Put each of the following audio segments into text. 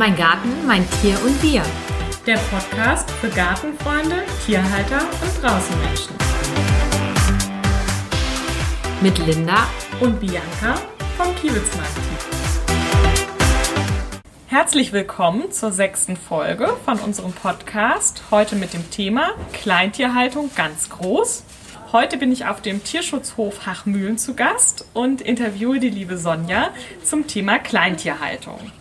Mein Garten, mein Tier und wir. Der Podcast für Gartenfreunde, Tierhalter und Draußenmenschen. Mit Linda und Bianca vom Kiewitzmarkt. Herzlich willkommen zur sechsten Folge von unserem Podcast. Heute mit dem Thema Kleintierhaltung ganz groß. Heute bin ich auf dem Tierschutzhof Hachmühlen zu Gast und interviewe die liebe Sonja zum Thema Kleintierhaltung.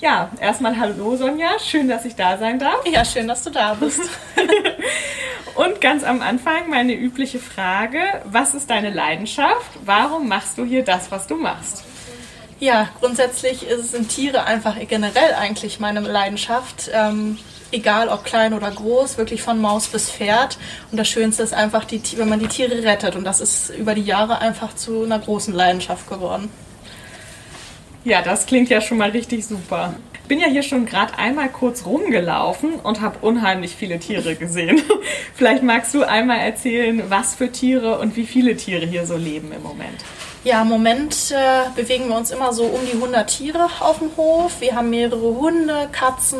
Ja, erstmal hallo Sonja, schön, dass ich da sein darf. Ja, schön, dass du da bist. und ganz am Anfang meine übliche Frage, was ist deine Leidenschaft? Warum machst du hier das, was du machst? Ja, grundsätzlich sind Tiere einfach generell eigentlich meine Leidenschaft. Ähm, egal ob klein oder groß, wirklich von Maus bis Pferd. Und das Schönste ist einfach, die, wenn man die Tiere rettet. Und das ist über die Jahre einfach zu einer großen Leidenschaft geworden. Ja, das klingt ja schon mal richtig super. Ich bin ja hier schon gerade einmal kurz rumgelaufen und habe unheimlich viele Tiere gesehen. Vielleicht magst du einmal erzählen, was für Tiere und wie viele Tiere hier so leben im Moment. Ja, im Moment äh, bewegen wir uns immer so um die 100 Tiere auf dem Hof. Wir haben mehrere Hunde, Katzen,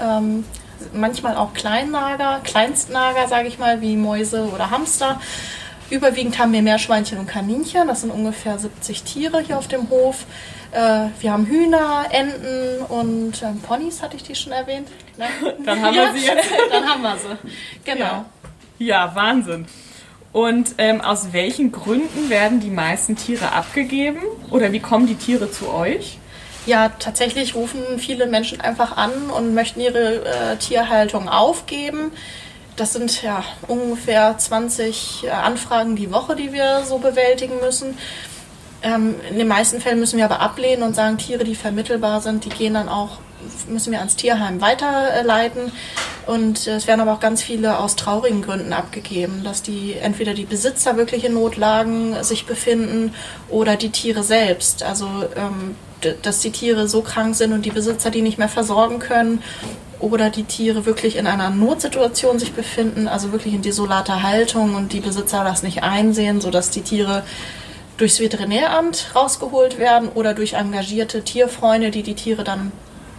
ähm, manchmal auch Kleinnager, Kleinstnager, sage ich mal, wie Mäuse oder Hamster. Überwiegend haben wir Meerschweinchen und Kaninchen. Das sind ungefähr 70 Tiere hier auf dem Hof. Äh, wir haben Hühner, Enten und ähm, Ponys, hatte ich die schon erwähnt? Ne? Dann haben wir sie jetzt. Dann haben wir sie. Genau. Ja, ja Wahnsinn. Und ähm, aus welchen Gründen werden die meisten Tiere abgegeben? Oder wie kommen die Tiere zu euch? Ja, tatsächlich rufen viele Menschen einfach an und möchten ihre äh, Tierhaltung aufgeben. Das sind ja ungefähr 20 äh, Anfragen die Woche, die wir so bewältigen müssen. Ähm, in den meisten Fällen müssen wir aber ablehnen und sagen, Tiere, die vermittelbar sind, die gehen dann auch, müssen wir ans Tierheim weiterleiten. Und es werden aber auch ganz viele aus traurigen Gründen abgegeben, dass die entweder die Besitzer wirklich in Notlagen sich befinden oder die Tiere selbst. Also ähm, dass die Tiere so krank sind und die Besitzer die nicht mehr versorgen können oder die Tiere wirklich in einer Notsituation sich befinden, also wirklich in desolater Haltung und die Besitzer das nicht einsehen, sodass die Tiere durchs Veterinäramt rausgeholt werden oder durch engagierte Tierfreunde, die die Tiere dann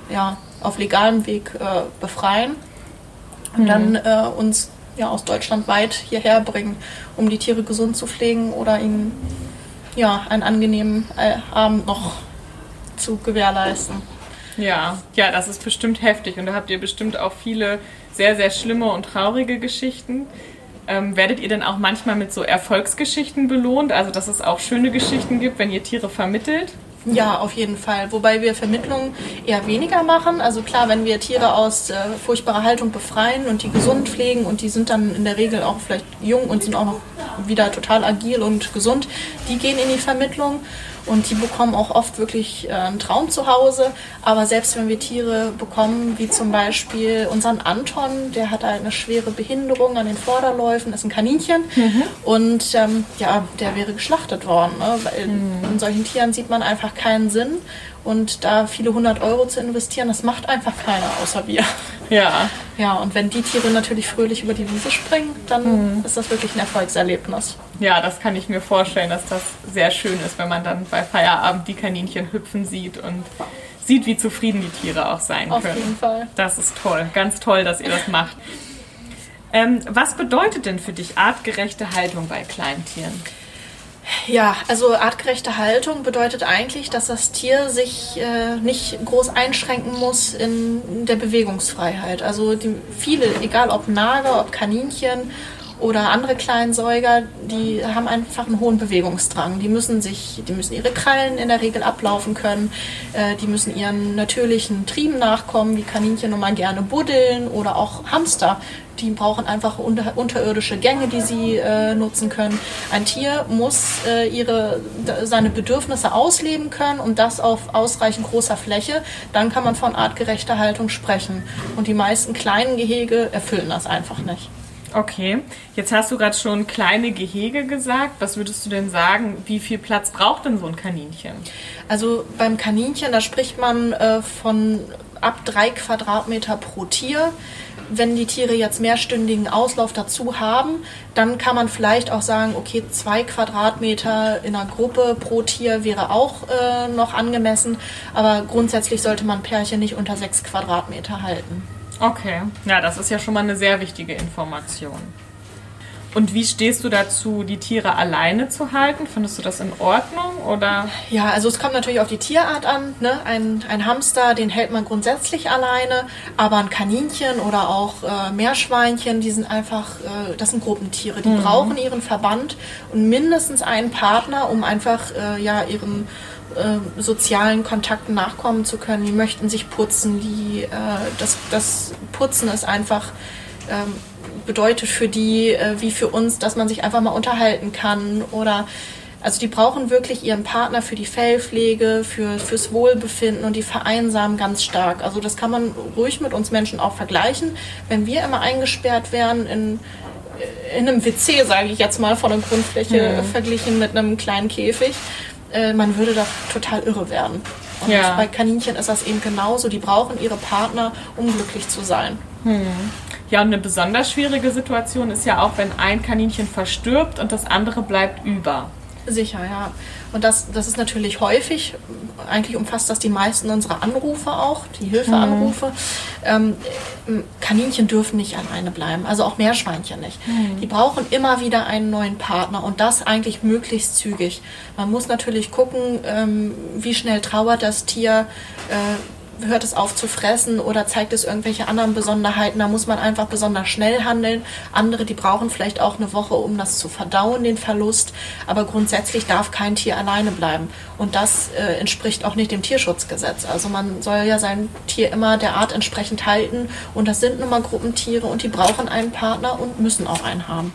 ja, auf legalem Weg äh, befreien und mhm. dann äh, uns ja, aus Deutschland weit hierher bringen, um die Tiere gesund zu pflegen oder ihnen ja, einen angenehmen äh, Abend noch zu gewährleisten. Ja, ja, das ist bestimmt heftig und da habt ihr bestimmt auch viele sehr, sehr schlimme und traurige Geschichten. Ähm, werdet ihr denn auch manchmal mit so Erfolgsgeschichten belohnt? Also, dass es auch schöne Geschichten gibt, wenn ihr Tiere vermittelt? Ja, auf jeden Fall. Wobei wir Vermittlungen eher weniger machen. Also klar, wenn wir Tiere aus äh, furchtbarer Haltung befreien und die gesund pflegen und die sind dann in der Regel auch vielleicht jung und sind auch noch wieder total agil und gesund, die gehen in die Vermittlung. Und die bekommen auch oft wirklich äh, einen Traum zu Hause. Aber selbst wenn wir Tiere bekommen, wie zum Beispiel unseren Anton, der hat eine schwere Behinderung an den Vorderläufen, ist ein Kaninchen. Mhm. Und ähm, ja, der wäre geschlachtet worden. Ne? Weil mhm. in solchen Tieren sieht man einfach keinen Sinn. Und da viele hundert Euro zu investieren, das macht einfach keiner außer wir. Ja. Ja, und wenn die Tiere natürlich fröhlich über die Wiese springen, dann mhm. ist das wirklich ein Erfolgserlebnis. Ja, das kann ich mir vorstellen, dass das sehr schön ist, wenn man dann bei Feierabend die Kaninchen hüpfen sieht und sieht, wie zufrieden die Tiere auch sein Auf können. Auf jeden Fall. Das ist toll, ganz toll, dass ihr das macht. Ähm, was bedeutet denn für dich artgerechte Haltung bei Kleintieren? Ja, also artgerechte Haltung bedeutet eigentlich, dass das Tier sich äh, nicht groß einschränken muss in der Bewegungsfreiheit. Also die, viele, egal ob Nager, ob Kaninchen oder andere Kleinsäuger, die haben einfach einen hohen Bewegungsdrang. Die müssen sich, die müssen ihre Krallen in der Regel ablaufen können, äh, die müssen ihren natürlichen Trieben nachkommen, wie Kaninchen nun mal gerne buddeln oder auch Hamster. Die brauchen einfach unter, unterirdische Gänge, die sie äh, nutzen können. Ein Tier muss äh, ihre, seine Bedürfnisse ausleben können und das auf ausreichend großer Fläche. Dann kann man von artgerechter Haltung sprechen. Und die meisten kleinen Gehege erfüllen das einfach nicht. Okay, jetzt hast du gerade schon kleine Gehege gesagt. Was würdest du denn sagen, wie viel Platz braucht denn so ein Kaninchen? Also beim Kaninchen, da spricht man äh, von ab drei Quadratmeter pro Tier. Wenn die Tiere jetzt mehrstündigen Auslauf dazu haben, dann kann man vielleicht auch sagen, okay, zwei Quadratmeter in einer Gruppe pro Tier wäre auch äh, noch angemessen. Aber grundsätzlich sollte man Pärchen nicht unter sechs Quadratmeter halten. Okay, ja, das ist ja schon mal eine sehr wichtige Information. Und wie stehst du dazu, die Tiere alleine zu halten? Findest du das in Ordnung oder? Ja, also es kommt natürlich auf die Tierart an. Ne? Ein, ein Hamster, den hält man grundsätzlich alleine, aber ein Kaninchen oder auch äh, Meerschweinchen, die sind einfach, äh, das sind Gruppentiere. Die mhm. brauchen ihren Verband und mindestens einen Partner, um einfach äh, ja ihren äh, sozialen Kontakten nachkommen zu können. Die möchten sich putzen. Die, äh, das, das Putzen ist einfach ähm, bedeutet für die äh, wie für uns, dass man sich einfach mal unterhalten kann oder also die brauchen wirklich ihren Partner für die Fellpflege, für, fürs Wohlbefinden und die vereinsamen ganz stark. Also das kann man ruhig mit uns Menschen auch vergleichen. Wenn wir immer eingesperrt wären in, in einem WC, sage ich jetzt mal, von der Grundfläche mhm. verglichen mit einem kleinen Käfig, äh, man würde da total irre werden. Und ja. bei Kaninchen ist das eben genauso. Die brauchen ihre Partner, um glücklich zu sein. Hm. Ja, und eine besonders schwierige Situation ist ja auch, wenn ein Kaninchen verstirbt und das andere bleibt über. Sicher, ja. Und das, das ist natürlich häufig, eigentlich umfasst das die meisten unserer Anrufe auch, die Hilfeanrufe. Mhm. Ähm, Kaninchen dürfen nicht alleine bleiben, also auch Meerschweinchen nicht. Mhm. Die brauchen immer wieder einen neuen Partner und das eigentlich möglichst zügig. Man muss natürlich gucken, ähm, wie schnell trauert das Tier. Äh, hört es auf zu fressen oder zeigt es irgendwelche anderen Besonderheiten. Da muss man einfach besonders schnell handeln. Andere, die brauchen vielleicht auch eine Woche, um das zu verdauen, den Verlust. Aber grundsätzlich darf kein Tier alleine bleiben. Und das äh, entspricht auch nicht dem Tierschutzgesetz. Also man soll ja sein Tier immer der Art entsprechend halten. Und das sind nun mal Gruppentiere und die brauchen einen Partner und müssen auch einen haben.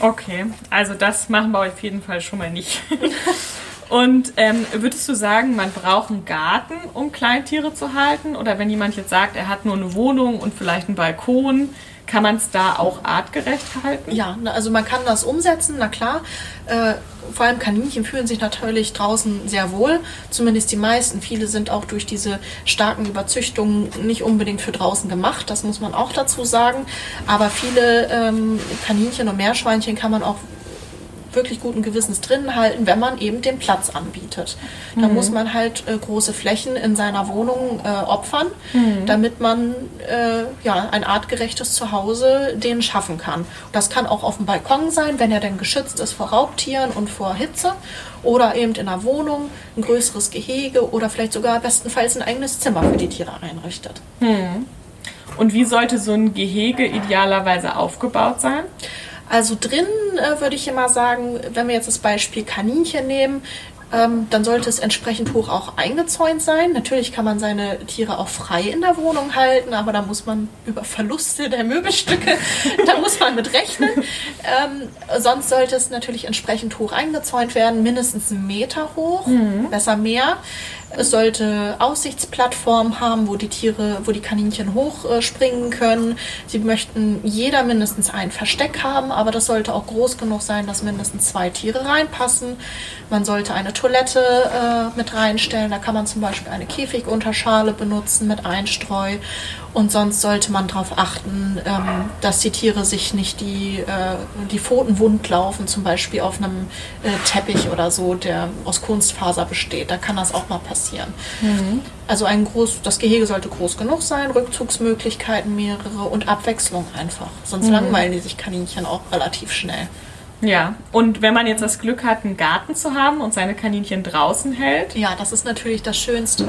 Okay, also das machen wir auf jeden Fall schon mal nicht. Und ähm, würdest du sagen, man braucht einen Garten, um Kleintiere zu halten? Oder wenn jemand jetzt sagt, er hat nur eine Wohnung und vielleicht einen Balkon, kann man es da auch artgerecht halten? Ja, also man kann das umsetzen, na klar. Äh, vor allem Kaninchen fühlen sich natürlich draußen sehr wohl, zumindest die meisten. Viele sind auch durch diese starken Überzüchtungen nicht unbedingt für draußen gemacht, das muss man auch dazu sagen. Aber viele ähm, Kaninchen und Meerschweinchen kann man auch wirklich guten Gewissens drin halten, wenn man eben den Platz anbietet. Da mhm. muss man halt äh, große Flächen in seiner Wohnung äh, opfern, mhm. damit man äh, ja, ein artgerechtes Zuhause denen schaffen kann. Das kann auch auf dem Balkon sein, wenn er denn geschützt ist vor Raubtieren und vor Hitze oder eben in einer Wohnung ein größeres Gehege oder vielleicht sogar bestenfalls ein eigenes Zimmer für die Tiere einrichtet. Mhm. Und wie sollte so ein Gehege idealerweise aufgebaut sein? Also drin äh, würde ich immer sagen, wenn wir jetzt das Beispiel Kaninchen nehmen, ähm, dann sollte es entsprechend hoch auch eingezäunt sein. Natürlich kann man seine Tiere auch frei in der Wohnung halten, aber da muss man über Verluste der Möbelstücke, da muss man mit rechnen. Ähm, sonst sollte es natürlich entsprechend hoch eingezäunt werden, mindestens einen Meter hoch, mhm. besser mehr. Es sollte Aussichtsplattformen haben, wo die Tiere, wo die Kaninchen hochspringen können. Sie möchten jeder mindestens ein Versteck haben, aber das sollte auch groß genug sein, dass mindestens zwei Tiere reinpassen. Man sollte eine Toilette äh, mit reinstellen. Da kann man zum Beispiel eine Käfigunterschale benutzen mit Einstreu. Und sonst sollte man darauf achten, ähm, dass die Tiere sich nicht die, äh, die Pfoten wund laufen, zum Beispiel auf einem äh, Teppich oder so, der aus Kunstfaser besteht. Da kann das auch mal passieren. Mhm. Also ein groß, das Gehege sollte groß genug sein, Rückzugsmöglichkeiten mehrere und Abwechslung einfach. Sonst mhm. langweilen die sich Kaninchen auch relativ schnell. Ja, und wenn man jetzt das Glück hat, einen Garten zu haben und seine Kaninchen draußen hält? Ja, das ist natürlich das Schönste.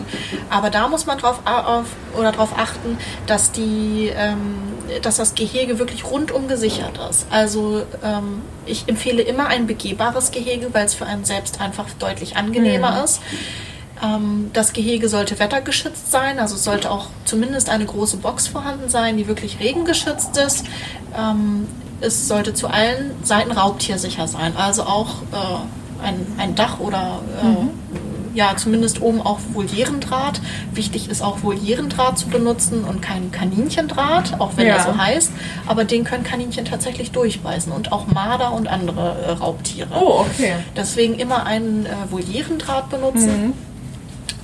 Aber da muss man drauf, auf, oder darauf achten, dass, die, ähm, dass das Gehege wirklich rundum gesichert ist. Also ähm, ich empfehle immer ein begehbares Gehege, weil es für einen selbst einfach deutlich angenehmer mhm. ist. Ähm, das Gehege sollte wettergeschützt sein, also es sollte auch zumindest eine große Box vorhanden sein, die wirklich regengeschützt ist. Es sollte zu allen Seiten raubtiersicher sein. Also auch äh, ein, ein Dach oder äh, mhm. ja, zumindest oben auch Volierendraht. Wichtig ist auch Volierendraht zu benutzen und kein Kaninchendraht, auch wenn ja. er so heißt. Aber den können Kaninchen tatsächlich durchbeißen und auch Marder und andere äh, Raubtiere. Oh, okay. Deswegen immer einen äh, Volierendraht benutzen. Mhm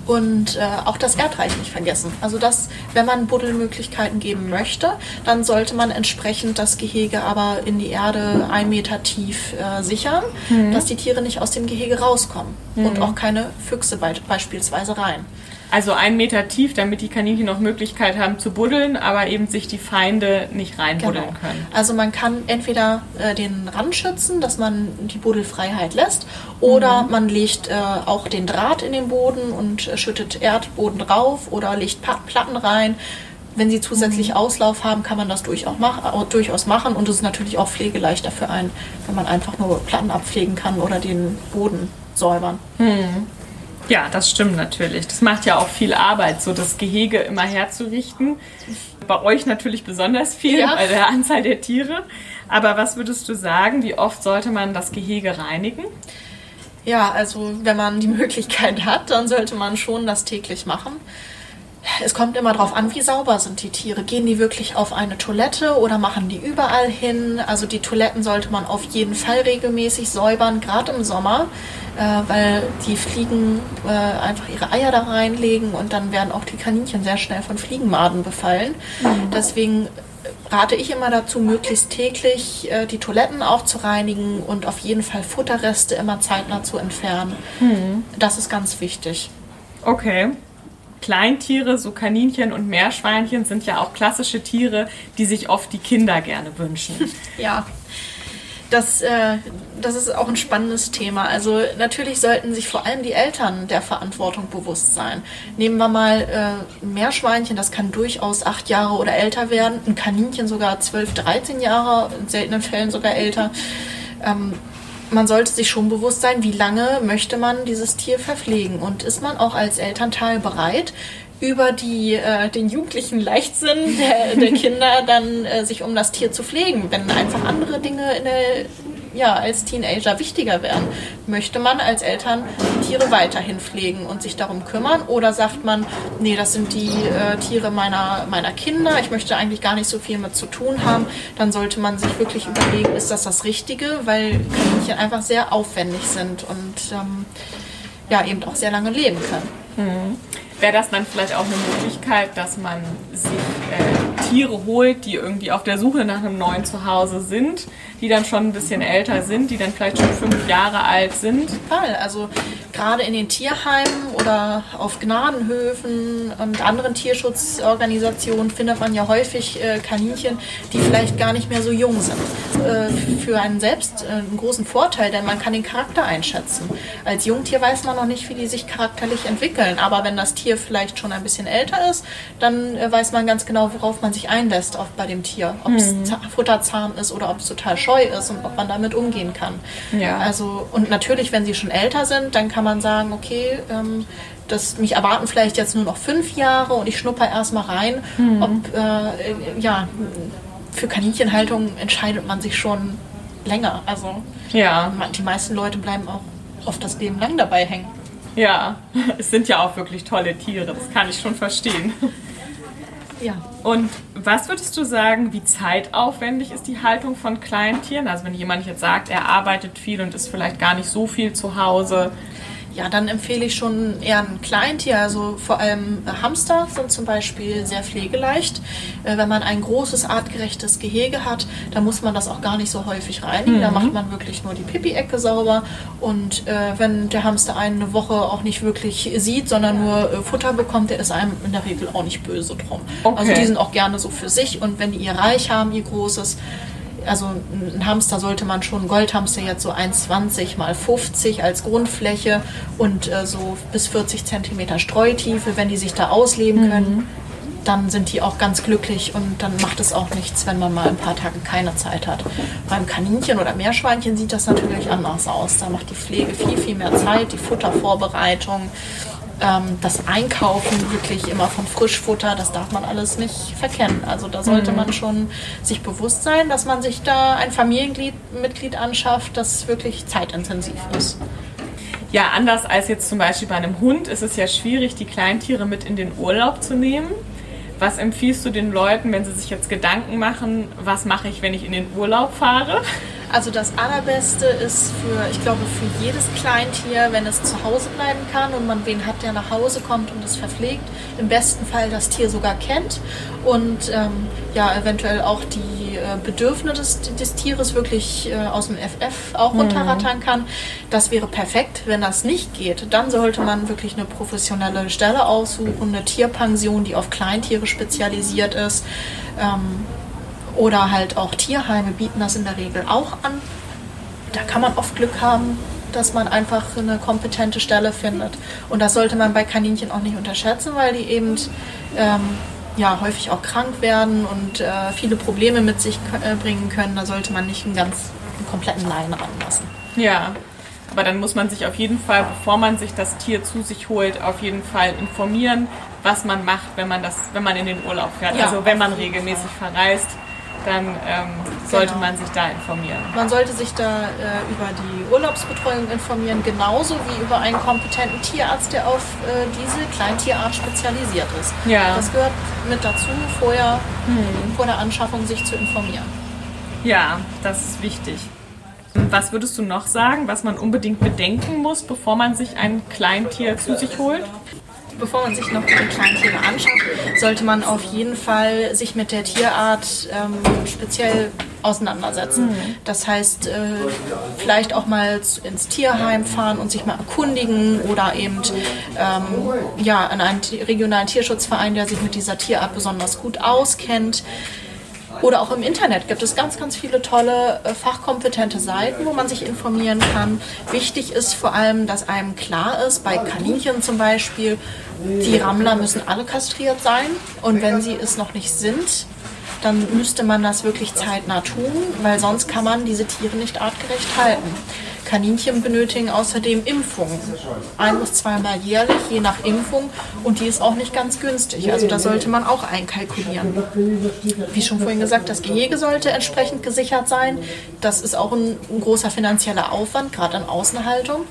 Und äh, auch das Erdreich nicht vergessen. Also das, wenn man Buddelmöglichkeiten geben möchte, dann sollte man entsprechend das Gehege aber in die Erde ein Meter tief äh, sichern, mhm. dass die Tiere nicht aus dem Gehege rauskommen mhm. und auch keine Füchse be beispielsweise rein. Also ein Meter tief, damit die Kaninchen noch Möglichkeit haben zu buddeln, aber eben sich die Feinde nicht reinbuddeln genau. können. Also man kann entweder äh, den Rand schützen, dass man die Buddelfreiheit lässt, oder mhm. man legt äh, auch den Draht in den Boden und äh, schüttet Erdboden drauf oder legt Platten rein. Wenn sie zusätzlich mhm. Auslauf haben, kann man das durchaus, mach, durchaus machen und es ist natürlich auch pflegeleichter für einen, wenn man einfach nur Platten abpflegen kann oder den Boden säubern. Mhm. Ja, das stimmt natürlich. Das macht ja auch viel Arbeit, so das Gehege immer herzurichten. Bei euch natürlich besonders viel ja. bei der Anzahl der Tiere. Aber was würdest du sagen, wie oft sollte man das Gehege reinigen? Ja, also wenn man die Möglichkeit hat, dann sollte man schon das täglich machen. Es kommt immer darauf an, wie sauber sind die Tiere. Gehen die wirklich auf eine Toilette oder machen die überall hin? Also die Toiletten sollte man auf jeden Fall regelmäßig säubern, gerade im Sommer äh, weil die Fliegen äh, einfach ihre Eier da reinlegen und dann werden auch die Kaninchen sehr schnell von Fliegenmaden befallen. Mhm. Deswegen rate ich immer dazu, möglichst täglich äh, die Toiletten auch zu reinigen und auf jeden Fall Futterreste immer zeitnah zu entfernen. Mhm. Das ist ganz wichtig. Okay. Kleintiere, so Kaninchen und Meerschweinchen sind ja auch klassische Tiere, die sich oft die Kinder gerne wünschen. ja das, äh, das ist auch ein spannendes Thema. Also natürlich sollten sich vor allem die Eltern der Verantwortung bewusst sein. Nehmen wir mal äh, ein Meerschweinchen, das kann durchaus acht Jahre oder älter werden, ein Kaninchen sogar zwölf, dreizehn Jahre, in seltenen Fällen sogar älter. Ähm, man sollte sich schon bewusst sein, wie lange möchte man dieses Tier verpflegen. Und ist man auch als Elternteil bereit, über die, äh, den jugendlichen Leichtsinn der, der Kinder dann äh, sich um das Tier zu pflegen, wenn einfach andere Dinge in der, ja, als Teenager wichtiger werden. Möchte man als Eltern die Tiere weiterhin pflegen und sich darum kümmern oder sagt man, nee, das sind die äh, Tiere meiner, meiner Kinder, ich möchte eigentlich gar nicht so viel mit zu tun haben, dann sollte man sich wirklich überlegen, ist das das Richtige, weil Kaninchen einfach sehr aufwendig sind und ähm, ja, eben auch sehr lange leben können. Mhm wäre das dann vielleicht auch eine Möglichkeit, dass man sich äh, Tiere holt, die irgendwie auf der Suche nach einem neuen Zuhause sind, die dann schon ein bisschen älter sind, die dann vielleicht schon fünf Jahre alt sind. Also gerade in den Tierheimen oder auf Gnadenhöfen und anderen Tierschutzorganisationen findet man ja häufig äh, Kaninchen, die vielleicht gar nicht mehr so jung sind. Äh, für einen selbst äh, einen großen Vorteil, denn man kann den Charakter einschätzen. Als Jungtier weiß man noch nicht, wie die sich charakterlich entwickeln, aber wenn das Tier vielleicht schon ein bisschen älter ist, dann weiß man ganz genau, worauf man sich einlässt auch bei dem Tier. Ob es mhm. futterzahm ist oder ob es total scheu ist und ob man damit umgehen kann. Ja. Also, und natürlich, wenn sie schon älter sind, dann kann man sagen, okay, ähm, das, mich erwarten vielleicht jetzt nur noch fünf Jahre und ich schnupper erstmal rein. Mhm. Ob, äh, ja, für Kaninchenhaltung entscheidet man sich schon länger. Also ja. die meisten Leute bleiben auch oft das Leben lang dabei hängen. Ja, es sind ja auch wirklich tolle Tiere, das kann ich schon verstehen. Ja. Und was würdest du sagen, wie zeitaufwendig ist die Haltung von Kleintieren? Also wenn jemand jetzt sagt, er arbeitet viel und ist vielleicht gar nicht so viel zu Hause, ja, dann empfehle ich schon eher ein Kleintier. Also vor allem Hamster sind zum Beispiel sehr pflegeleicht. Äh, wenn man ein großes, artgerechtes Gehege hat, dann muss man das auch gar nicht so häufig reinigen. Mhm. Da macht man wirklich nur die Pipi-Ecke sauber. Und äh, wenn der Hamster eine Woche auch nicht wirklich sieht, sondern nur äh, Futter bekommt, der ist einem in der Regel auch nicht böse drum. Okay. Also die sind auch gerne so für sich. Und wenn die ihr Reich haben, ihr großes, also ein Hamster sollte man schon, Goldhamster jetzt so 1,20 mal 50 als Grundfläche und äh, so bis 40 Zentimeter Streutiefe, wenn die sich da ausleben mhm. können, dann sind die auch ganz glücklich und dann macht es auch nichts, wenn man mal ein paar Tage keine Zeit hat. Beim Kaninchen oder Meerschweinchen sieht das natürlich anders aus. Da macht die Pflege viel, viel mehr Zeit, die Futtervorbereitung ähm, das Einkaufen wirklich immer von Frischfutter, das darf man alles nicht verkennen. Also da sollte mhm. man schon sich bewusst sein, dass man sich da ein Familienmitglied anschafft, das wirklich zeitintensiv ist. Ja, anders als jetzt zum Beispiel bei einem Hund ist es ja schwierig, die Kleintiere mit in den Urlaub zu nehmen. Was empfiehlst du den Leuten, wenn sie sich jetzt Gedanken machen, was mache ich, wenn ich in den Urlaub fahre? Also das Allerbeste ist für, ich glaube, für jedes Kleintier, wenn es zu Hause bleiben kann und man wen hat, der nach Hause kommt und es verpflegt. Im besten Fall das Tier sogar kennt und ähm, ja, eventuell auch die äh, Bedürfnisse des, des, Tieres wirklich äh, aus dem FF auch mhm. runterrattern kann. Das wäre perfekt. Wenn das nicht geht, dann sollte man wirklich eine professionelle Stelle aussuchen, eine Tierpension, die auf Kleintiere spezialisiert ist. Ähm, oder halt auch Tierheime bieten das in der Regel auch an. Da kann man oft Glück haben, dass man einfach eine kompetente Stelle findet. Und das sollte man bei Kaninchen auch nicht unterschätzen, weil die eben ähm, ja, häufig auch krank werden und äh, viele Probleme mit sich äh, bringen können. Da sollte man nicht einen ganz einen kompletten Laien ranlassen. Ja, aber dann muss man sich auf jeden Fall, bevor man sich das Tier zu sich holt, auf jeden Fall informieren, was man macht, wenn man das, wenn man in den Urlaub fährt. Ja, also wenn man regelmäßig verreist dann ähm, sollte genau. man sich da informieren. Man sollte sich da äh, über die Urlaubsbetreuung informieren, genauso wie über einen kompetenten Tierarzt, der auf äh, diese Kleintierart spezialisiert ist. Ja. Das gehört mit dazu, vorher, hm. vor der Anschaffung sich zu informieren. Ja, das ist wichtig. Was würdest du noch sagen, was man unbedingt bedenken muss, bevor man sich ein Kleintier zu sich holt? Bevor man sich noch die kleinen Tiere anschaut, sollte man auf jeden Fall sich mit der Tierart ähm, speziell auseinandersetzen. Mhm. Das heißt, äh, vielleicht auch mal ins Tierheim fahren und sich mal erkundigen oder eben ähm, ja, an einen regionalen Tierschutzverein, der sich mit dieser Tierart besonders gut auskennt. Oder auch im Internet gibt es ganz, ganz viele tolle, äh, fachkompetente Seiten, wo man sich informieren kann. Wichtig ist vor allem, dass einem klar ist, bei Kaninchen zum Beispiel, die Rammler müssen alle kastriert sein. Und wenn sie es noch nicht sind, dann müsste man das wirklich zeitnah tun, weil sonst kann man diese Tiere nicht artgerecht halten. Kaninchen benötigen außerdem Impfungen. Ein bis zweimal jährlich, je nach Impfung. Und die ist auch nicht ganz günstig. Also da sollte man auch einkalkulieren. Wie schon vorhin gesagt, das Gehege sollte entsprechend gesichert sein. Das ist auch ein, ein großer finanzieller Aufwand, gerade an Außenhaltung.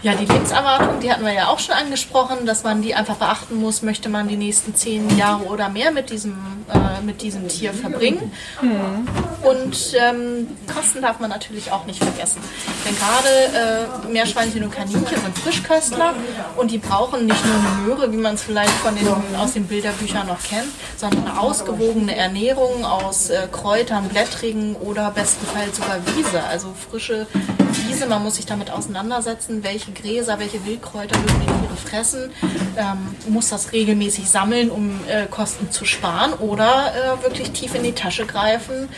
Ja, die Lebenserwartung, die hatten wir ja auch schon angesprochen, dass man die einfach beachten muss, möchte man die nächsten zehn Jahre oder mehr mit diesem, äh, mit diesem Tier verbringen. Mhm. Und ähm, Kosten darf man natürlich auch nicht vergessen. Denn gerade äh, Meerschweinchen und Kaninchen sind Frischköstler und die brauchen nicht nur eine Möhre, wie man es vielleicht von den, aus den Bilderbüchern noch kennt, sondern eine ausgewogene Ernährung aus äh, Kräutern, Blättrigen oder bestenfalls sogar Wiese, also frische Wiese. Man muss sich damit auseinandersetzen, welche Gräser, welche Wildkräuter würden die Tiere fressen. Ähm, muss das regelmäßig sammeln, um äh, Kosten zu sparen oder äh, wirklich tief in die Tasche greifen.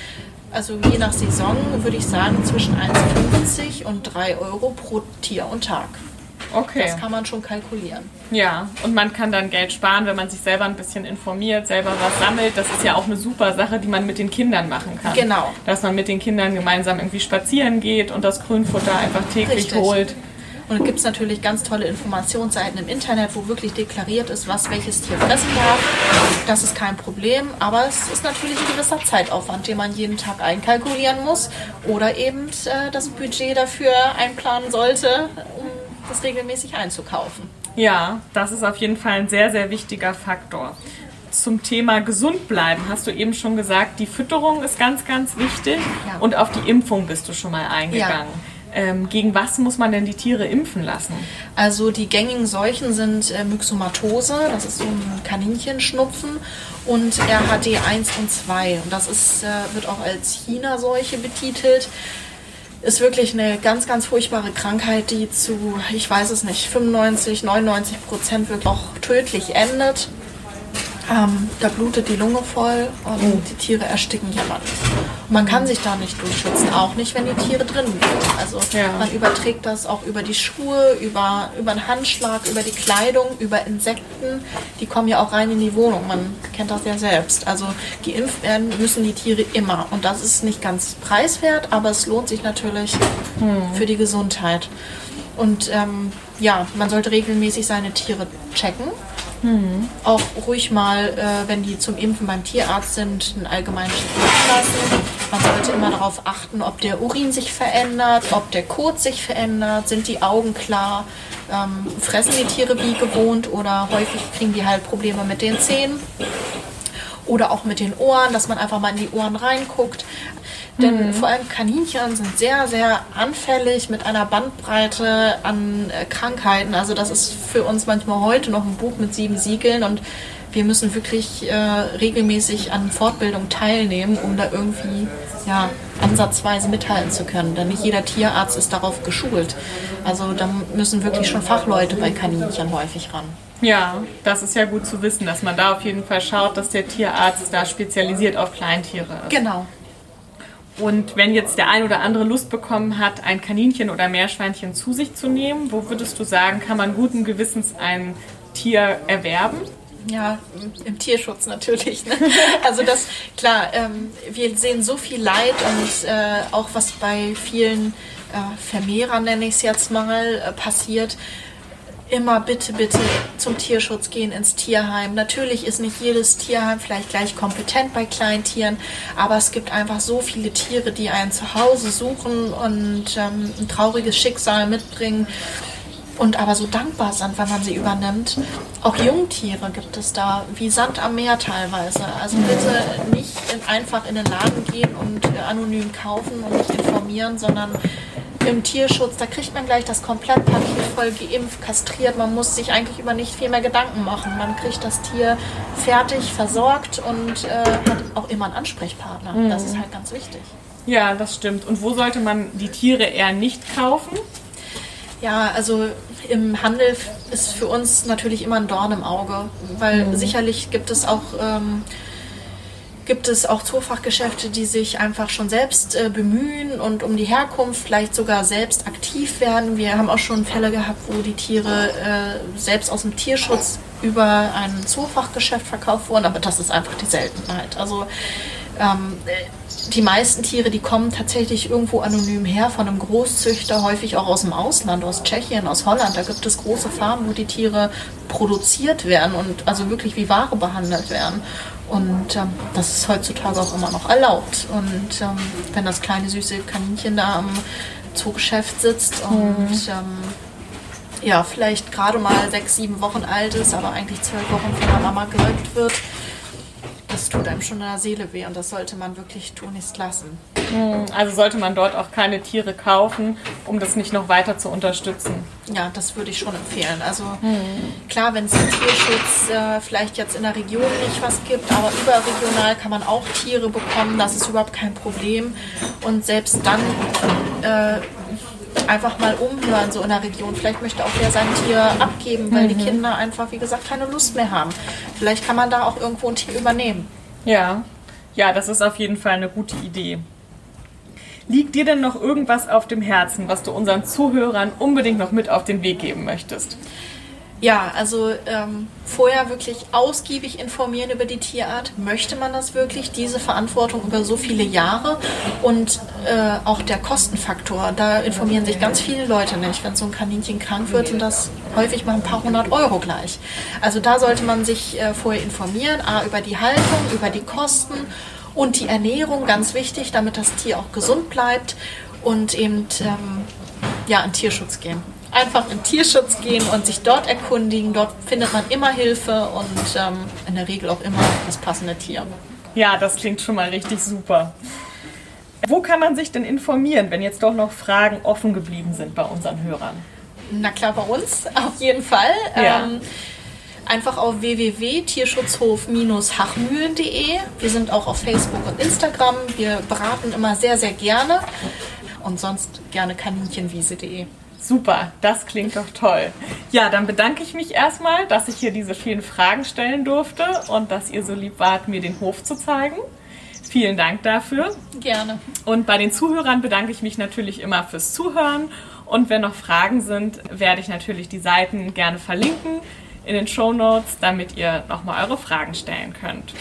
Also je nach Saison würde ich sagen zwischen 1,50 und 3 Euro pro Tier und Tag. Okay. Das kann man schon kalkulieren. Ja, und man kann dann Geld sparen, wenn man sich selber ein bisschen informiert, selber was sammelt. Das ist ja auch eine super Sache, die man mit den Kindern machen kann. Genau. Dass man mit den Kindern gemeinsam irgendwie spazieren geht und das Grünfutter einfach täglich Richtig. holt. Und da gibt es natürlich ganz tolle Informationsseiten im Internet, wo wirklich deklariert ist, was welches Tier fressen darf. Das ist kein Problem, aber es ist natürlich ein gewisser Zeitaufwand, den man jeden Tag einkalkulieren muss oder eben äh, das Budget dafür einplanen sollte, um das regelmäßig einzukaufen. Ja, das ist auf jeden Fall ein sehr, sehr wichtiger Faktor. Zum Thema gesund bleiben hast du eben schon gesagt, die Fütterung ist ganz, ganz wichtig ja. und auf die Impfung bist du schon mal eingegangen. Ja. Ähm, gegen was muss man denn die Tiere impfen lassen? Also die gängigen Seuchen sind äh, Myxomatose, das ist so ein Kaninchenschnupfen, und RHD 1 und 2. Und das ist, äh, wird auch als China-Seuche betitelt ist wirklich eine ganz, ganz furchtbare Krankheit, die zu, ich weiß es nicht, 95, 99 Prozent wirklich auch tödlich endet. Ähm, da blutet die Lunge voll und mhm. die Tiere ersticken jämmerlich. Man kann sich da nicht durchschützen, auch nicht, wenn die Tiere drin sind. Also ja. man überträgt das auch über die Schuhe, über, über einen Handschlag, über die Kleidung, über Insekten. Die kommen ja auch rein in die Wohnung. Man kennt das ja selbst. Also geimpft werden müssen die Tiere immer. Und das ist nicht ganz preiswert, aber es lohnt sich natürlich hm. für die Gesundheit. Und ähm, ja, man sollte regelmäßig seine Tiere checken. Mhm. Auch ruhig mal, äh, wenn die zum Impfen beim Tierarzt sind, einen allgemeinen machen lassen. Man sollte immer darauf achten, ob der Urin sich verändert, ob der Kot sich verändert, sind die Augen klar, ähm, fressen die Tiere wie gewohnt oder häufig kriegen die halt Probleme mit den Zähnen oder auch mit den Ohren, dass man einfach mal in die Ohren reinguckt. Denn mhm. vor allem Kaninchen sind sehr, sehr anfällig mit einer Bandbreite an äh, Krankheiten. Also das ist für uns manchmal heute noch ein Buch mit sieben Siegeln und wir müssen wirklich äh, regelmäßig an Fortbildung teilnehmen, um da irgendwie ja, ansatzweise mithalten zu können. Denn nicht jeder Tierarzt ist darauf geschult. Also da müssen wirklich schon Fachleute bei Kaninchen häufig ran. Ja, das ist ja gut zu wissen, dass man da auf jeden Fall schaut, dass der Tierarzt da spezialisiert auf Kleintiere ist. Genau. Und wenn jetzt der ein oder andere Lust bekommen hat, ein Kaninchen oder Meerschweinchen zu sich zu nehmen, wo würdest du sagen, kann man guten Gewissens ein Tier erwerben? Ja, im Tierschutz natürlich. Ne? Also das, klar, ähm, wir sehen so viel Leid und äh, auch was bei vielen äh, Vermehrern, nenne ich es jetzt mal, äh, passiert immer bitte, bitte zum Tierschutz gehen, ins Tierheim. Natürlich ist nicht jedes Tierheim vielleicht gleich kompetent bei Kleintieren, aber es gibt einfach so viele Tiere, die ein Zuhause suchen und ähm, ein trauriges Schicksal mitbringen und aber so dankbar sind, wenn man sie übernimmt. Auch Jungtiere gibt es da, wie Sand am Meer teilweise. Also bitte nicht in, einfach in den Laden gehen und äh, anonym kaufen und nicht informieren, sondern im Tierschutz, da kriegt man gleich das Komplettpaket voll geimpft, kastriert. Man muss sich eigentlich über nicht viel mehr Gedanken machen. Man kriegt das Tier fertig, versorgt und äh, hat auch immer einen Ansprechpartner. Mhm. Das ist halt ganz wichtig. Ja, das stimmt. Und wo sollte man die Tiere eher nicht kaufen? Ja, also im Handel ist für uns natürlich immer ein Dorn im Auge, weil mhm. sicherlich gibt es auch ähm, gibt es auch Zoofachgeschäfte, die sich einfach schon selbst äh, bemühen und um die Herkunft vielleicht sogar selbst aktiv werden. Wir haben auch schon Fälle gehabt, wo die Tiere äh, selbst aus dem Tierschutz über ein Zoofachgeschäft verkauft wurden, aber das ist einfach die Seltenheit. Also ähm, die meisten Tiere, die kommen tatsächlich irgendwo anonym her von einem Großzüchter, häufig auch aus dem Ausland, aus Tschechien, aus Holland. Da gibt es große Farmen, wo die Tiere produziert werden und also wirklich wie Ware behandelt werden. Und ähm, das ist heutzutage auch immer noch erlaubt. Und ähm, wenn das kleine süße Kaninchen da am Zoogeschäft sitzt und mhm. ähm, ja, vielleicht gerade mal sechs, sieben Wochen alt ist, aber eigentlich zwölf Wochen von der Mama gewölbt wird, das tut einem schon in der Seele weh und das sollte man wirklich tun, nicht lassen. Hm, also sollte man dort auch keine Tiere kaufen, um das nicht noch weiter zu unterstützen. Ja, das würde ich schon empfehlen. Also hm. klar, wenn es im Tierschutz äh, vielleicht jetzt in der Region nicht was gibt, aber überregional kann man auch Tiere bekommen, das ist überhaupt kein Problem. Und selbst dann äh, einfach mal umhören, so in der Region. Vielleicht möchte auch wer sein Tier abgeben, weil mhm. die Kinder einfach, wie gesagt, keine Lust mehr haben. Vielleicht kann man da auch irgendwo ein Tier übernehmen. Ja, ja, das ist auf jeden Fall eine gute Idee. Liegt dir denn noch irgendwas auf dem Herzen, was du unseren Zuhörern unbedingt noch mit auf den Weg geben möchtest? Ja, also ähm, vorher wirklich ausgiebig informieren über die Tierart. Möchte man das wirklich? Diese Verantwortung über so viele Jahre und äh, auch der Kostenfaktor. Da informieren sich ganz viele Leute nicht. Wenn so ein Kaninchen krank wird, sind das häufig mal ein paar hundert Euro gleich. Also da sollte man sich äh, vorher informieren. A, über die Haltung, über die Kosten und die Ernährung, ganz wichtig, damit das Tier auch gesund bleibt und eben ähm, ja, in Tierschutz gehen einfach in Tierschutz gehen und sich dort erkundigen. Dort findet man immer Hilfe und ähm, in der Regel auch immer das passende Tier. Ja, das klingt schon mal richtig super. Wo kann man sich denn informieren, wenn jetzt doch noch Fragen offen geblieben sind bei unseren Hörern? Na klar, bei uns auf jeden Fall. Ja. Ähm, einfach auf www.tierschutzhof-hachmühlen.de. Wir sind auch auf Facebook und Instagram. Wir beraten immer sehr, sehr gerne. Und sonst gerne kaninchenwiese.de. Super, das klingt doch toll. Ja, dann bedanke ich mich erstmal, dass ich hier diese vielen Fragen stellen durfte und dass ihr so lieb wart, mir den Hof zu zeigen. Vielen Dank dafür. Gerne. Und bei den Zuhörern bedanke ich mich natürlich immer fürs Zuhören. Und wenn noch Fragen sind, werde ich natürlich die Seiten gerne verlinken in den Show Notes, damit ihr nochmal eure Fragen stellen könnt.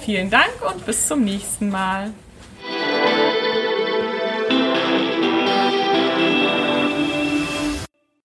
Vielen Dank und bis zum nächsten Mal.